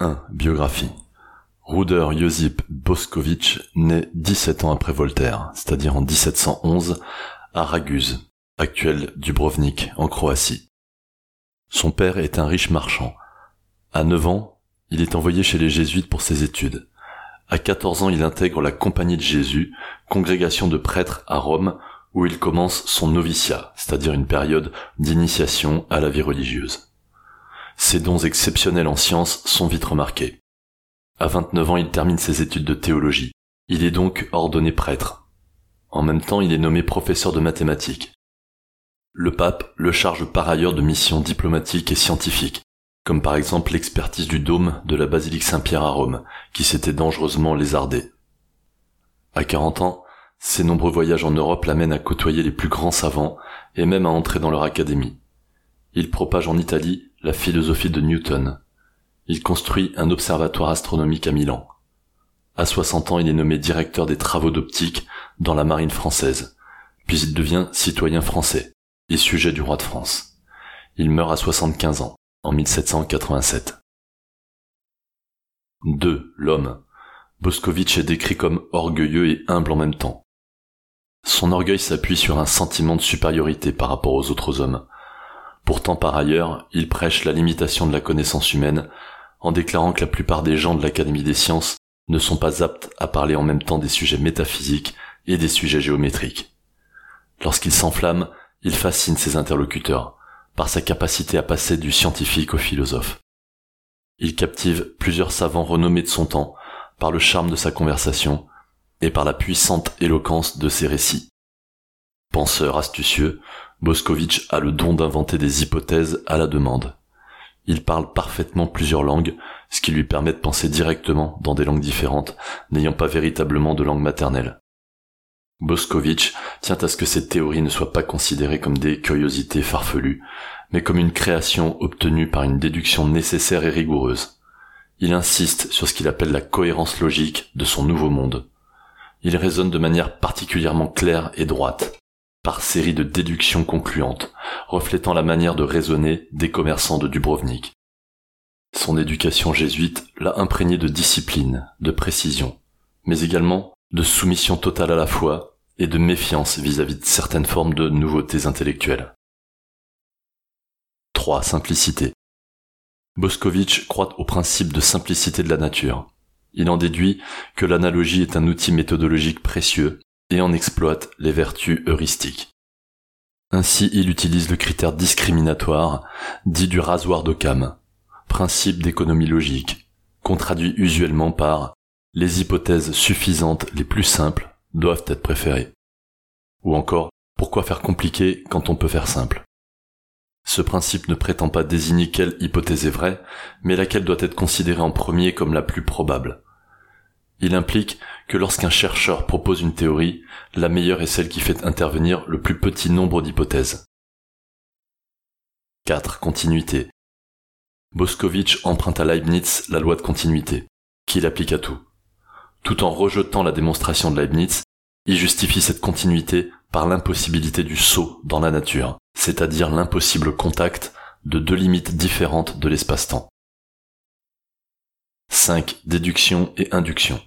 1. Biographie. Ruder Josip Boskovic naît 17 ans après Voltaire, c'est-à-dire en 1711, à Raguse, actuel Dubrovnik, en Croatie. Son père est un riche marchand. À 9 ans, il est envoyé chez les jésuites pour ses études. À 14 ans, il intègre la Compagnie de Jésus, congrégation de prêtres à Rome, où il commence son noviciat, c'est-à-dire une période d'initiation à la vie religieuse. Ses dons exceptionnels en sciences sont vite remarqués. À 29 ans, il termine ses études de théologie. Il est donc ordonné prêtre. En même temps, il est nommé professeur de mathématiques. Le pape le charge par ailleurs de missions diplomatiques et scientifiques, comme par exemple l'expertise du dôme de la basilique Saint-Pierre à Rome, qui s'était dangereusement lézardé. À 40 ans, ses nombreux voyages en Europe l'amènent à côtoyer les plus grands savants et même à entrer dans leur académie. Il propage en Italie la philosophie de Newton, il construit un observatoire astronomique à Milan. À 60 ans, il est nommé directeur des travaux d'optique dans la marine française, puis il devient citoyen français et sujet du roi de France. Il meurt à 75 ans, en 1787. 2. L'homme. Boscovitch est décrit comme orgueilleux et humble en même temps. Son orgueil s'appuie sur un sentiment de supériorité par rapport aux autres hommes. Pourtant, par ailleurs, il prêche la limitation de la connaissance humaine en déclarant que la plupart des gens de l'Académie des sciences ne sont pas aptes à parler en même temps des sujets métaphysiques et des sujets géométriques. Lorsqu'il s'enflamme, il fascine ses interlocuteurs, par sa capacité à passer du scientifique au philosophe. Il captive plusieurs savants renommés de son temps, par le charme de sa conversation, et par la puissante éloquence de ses récits. Penseur astucieux, Boscovitch a le don d'inventer des hypothèses à la demande. Il parle parfaitement plusieurs langues, ce qui lui permet de penser directement dans des langues différentes, n'ayant pas véritablement de langue maternelle. Boscovitch tient à ce que ces théories ne soient pas considérées comme des curiosités farfelues, mais comme une création obtenue par une déduction nécessaire et rigoureuse. Il insiste sur ce qu'il appelle la cohérence logique de son nouveau monde. Il raisonne de manière particulièrement claire et droite, par série de déductions concluantes, reflétant la manière de raisonner des commerçants de Dubrovnik. Son éducation jésuite l'a imprégné de discipline, de précision, mais également de soumission totale à la foi et de méfiance vis-à-vis de certaines formes de nouveautés intellectuelles. 3. Simplicité. Boscovitch croit au principe de simplicité de la nature. Il en déduit que l'analogie est un outil méthodologique précieux et en exploite les vertus heuristiques. Ainsi, il utilise le critère discriminatoire, dit du rasoir d'Occam, principe d'économie logique, qu'on traduit usuellement par les hypothèses suffisantes les plus simples doivent être préférées. Ou encore, pourquoi faire compliqué quand on peut faire simple? Ce principe ne prétend pas désigner quelle hypothèse est vraie, mais laquelle doit être considérée en premier comme la plus probable. Il implique que lorsqu'un chercheur propose une théorie, la meilleure est celle qui fait intervenir le plus petit nombre d'hypothèses. 4. Continuité. Boscovitch emprunte à Leibniz la loi de continuité, qu'il applique à tout. Tout en rejetant la démonstration de Leibniz, il justifie cette continuité par l'impossibilité du saut dans la nature, c'est-à-dire l'impossible contact de deux limites différentes de l'espace-temps. 5. Déduction et induction.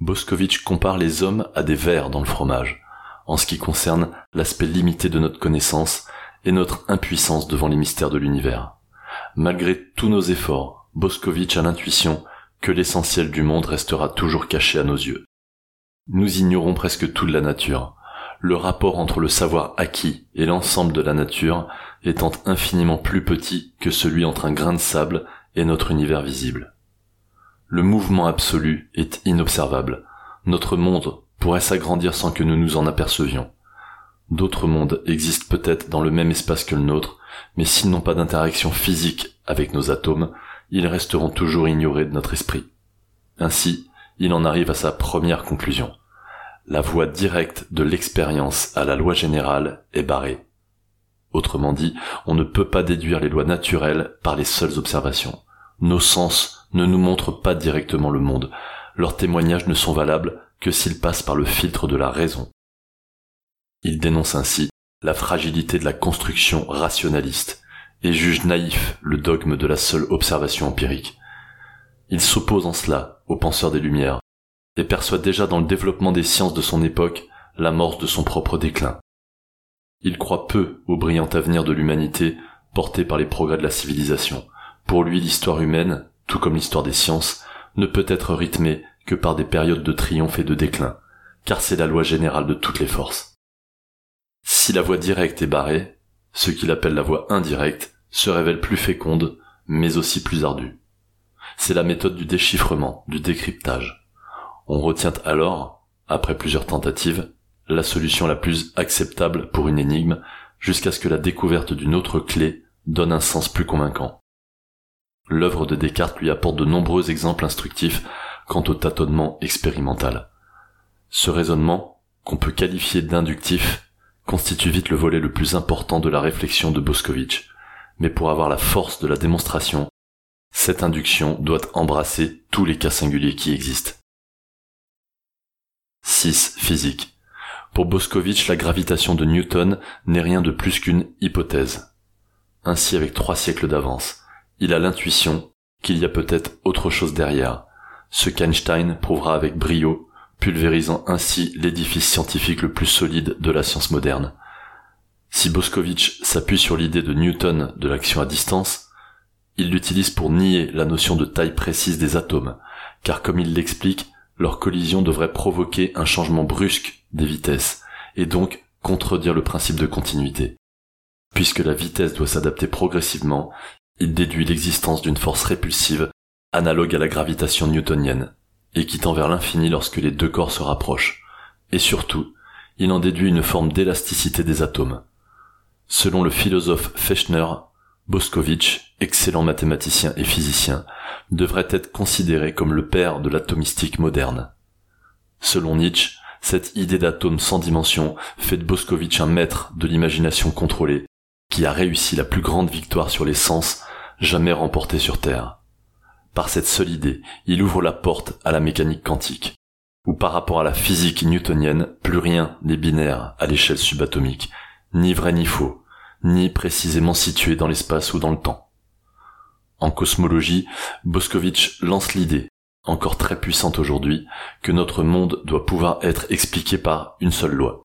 Boscovitch compare les hommes à des vers dans le fromage, en ce qui concerne l'aspect limité de notre connaissance et notre impuissance devant les mystères de l'univers. Malgré tous nos efforts, Boscovitch a l'intuition que l'essentiel du monde restera toujours caché à nos yeux. Nous ignorons presque tout de la nature, le rapport entre le savoir acquis et l'ensemble de la nature étant infiniment plus petit que celui entre un grain de sable et notre univers visible. Le mouvement absolu est inobservable. Notre monde pourrait s'agrandir sans que nous nous en apercevions. D'autres mondes existent peut-être dans le même espace que le nôtre, mais s'ils n'ont pas d'interaction physique avec nos atomes, ils resteront toujours ignorés de notre esprit. Ainsi, il en arrive à sa première conclusion. La voie directe de l'expérience à la loi générale est barrée. Autrement dit, on ne peut pas déduire les lois naturelles par les seules observations. Nos sens ne nous montrent pas directement le monde. Leurs témoignages ne sont valables que s'ils passent par le filtre de la raison. Il dénonce ainsi la fragilité de la construction rationaliste et juge naïf le dogme de la seule observation empirique. Il s'oppose en cela aux penseurs des Lumières, et perçoit déjà dans le développement des sciences de son époque l'amorce de son propre déclin. Il croit peu au brillant avenir de l'humanité porté par les progrès de la civilisation. Pour lui, l'histoire humaine, tout comme l'histoire des sciences, ne peut être rythmée que par des périodes de triomphe et de déclin, car c'est la loi générale de toutes les forces. Si la voie directe est barrée, ce qu'il appelle la voie indirecte se révèle plus féconde, mais aussi plus ardue. C'est la méthode du déchiffrement, du décryptage. On retient alors, après plusieurs tentatives, la solution la plus acceptable pour une énigme, jusqu'à ce que la découverte d'une autre clé donne un sens plus convaincant. L'œuvre de Descartes lui apporte de nombreux exemples instructifs quant au tâtonnement expérimental. Ce raisonnement, qu'on peut qualifier d'inductif, constitue vite le volet le plus important de la réflexion de Boscovitch. Mais pour avoir la force de la démonstration, cette induction doit embrasser tous les cas singuliers qui existent. 6. Physique. Pour Boscovitch, la gravitation de Newton n'est rien de plus qu'une hypothèse. Ainsi, avec trois siècles d'avance, il a l'intuition qu'il y a peut-être autre chose derrière, ce qu'Einstein prouvera avec brio, pulvérisant ainsi l'édifice scientifique le plus solide de la science moderne. Si Boscovitch s'appuie sur l'idée de Newton de l'action à distance, il l'utilise pour nier la notion de taille précise des atomes, car comme il l'explique, leur collision devrait provoquer un changement brusque des vitesses, et donc contredire le principe de continuité. Puisque la vitesse doit s'adapter progressivement, il déduit l'existence d'une force répulsive analogue à la gravitation newtonienne, et qui tend vers l'infini lorsque les deux corps se rapprochent. Et surtout, il en déduit une forme d'élasticité des atomes. Selon le philosophe Fechner, Boscovitch, excellent mathématicien et physicien, devrait être considéré comme le père de l'atomistique moderne. Selon Nietzsche, cette idée d'atome sans dimension fait de Boscovitch un maître de l'imagination contrôlée, qui a réussi la plus grande victoire sur les sens jamais remportée sur Terre. Par cette seule idée, il ouvre la porte à la mécanique quantique, où par rapport à la physique newtonienne, plus rien n'est binaire à l'échelle subatomique, ni vrai ni faux, ni précisément situé dans l'espace ou dans le temps. En cosmologie, Boscovitch lance l'idée, encore très puissante aujourd'hui, que notre monde doit pouvoir être expliqué par une seule loi.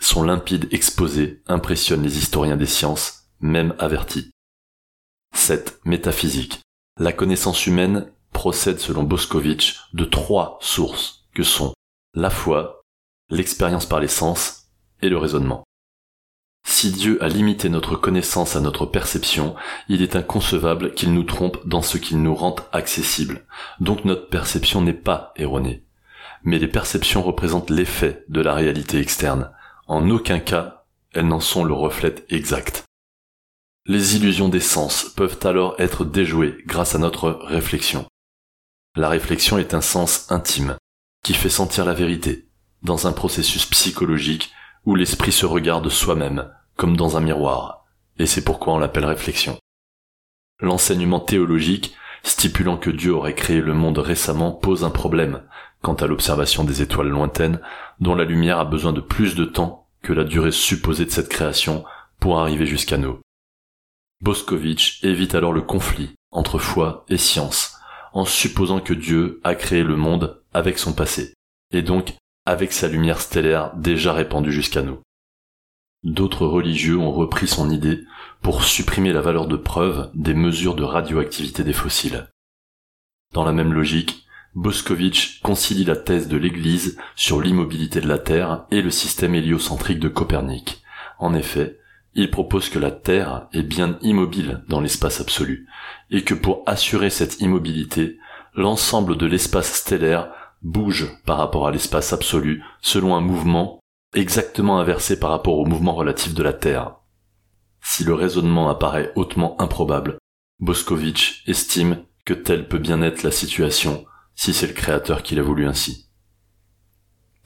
Son limpide exposé impressionne les historiens des sciences, même avertis. 7. Métaphysique. La connaissance humaine procède selon Boscovitch de trois sources que sont la foi, l'expérience par les sens et le raisonnement. Si Dieu a limité notre connaissance à notre perception, il est inconcevable qu'il nous trompe dans ce qu'il nous rend accessible. Donc notre perception n'est pas erronée. Mais les perceptions représentent l'effet de la réalité externe. En aucun cas, elles n'en sont le reflet exact. Les illusions des sens peuvent alors être déjouées grâce à notre réflexion. La réflexion est un sens intime, qui fait sentir la vérité, dans un processus psychologique où l'esprit se regarde soi-même, comme dans un miroir, et c'est pourquoi on l'appelle réflexion. L'enseignement théologique, stipulant que Dieu aurait créé le monde récemment, pose un problème quant à l'observation des étoiles lointaines, dont la lumière a besoin de plus de temps que la durée supposée de cette création pour arriver jusqu'à nous. Boscovitch évite alors le conflit entre foi et science, en supposant que Dieu a créé le monde avec son passé, et donc avec sa lumière stellaire déjà répandue jusqu'à nous. D'autres religieux ont repris son idée pour supprimer la valeur de preuve des mesures de radioactivité des fossiles. Dans la même logique, Boscovitch concilie la thèse de l'Église sur l'immobilité de la Terre et le système héliocentrique de Copernic. En effet, il propose que la Terre est bien immobile dans l'espace absolu, et que pour assurer cette immobilité, l'ensemble de l'espace stellaire bouge par rapport à l'espace absolu selon un mouvement exactement inversé par rapport au mouvement relatif de la Terre. Si le raisonnement apparaît hautement improbable, Boscovitch estime que telle peut bien être la situation si c'est le créateur qui l'a voulu ainsi.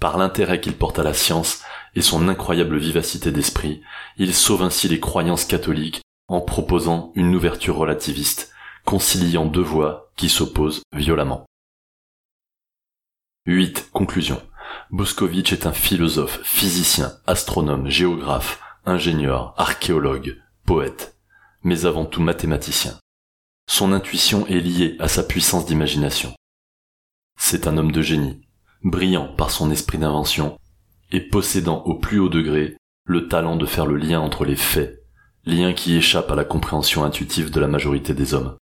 Par l'intérêt qu'il porte à la science, et son incroyable vivacité d'esprit, il sauve ainsi les croyances catholiques en proposant une ouverture relativiste, conciliant deux voies qui s'opposent violemment. 8. Conclusion. Boscovitch est un philosophe, physicien, astronome, géographe, ingénieur, archéologue, poète, mais avant tout mathématicien. son intuition est liée à sa puissance d'imagination. C'est un homme de génie, brillant par son esprit d'invention et possédant au plus haut degré le talent de faire le lien entre les faits, lien qui échappe à la compréhension intuitive de la majorité des hommes.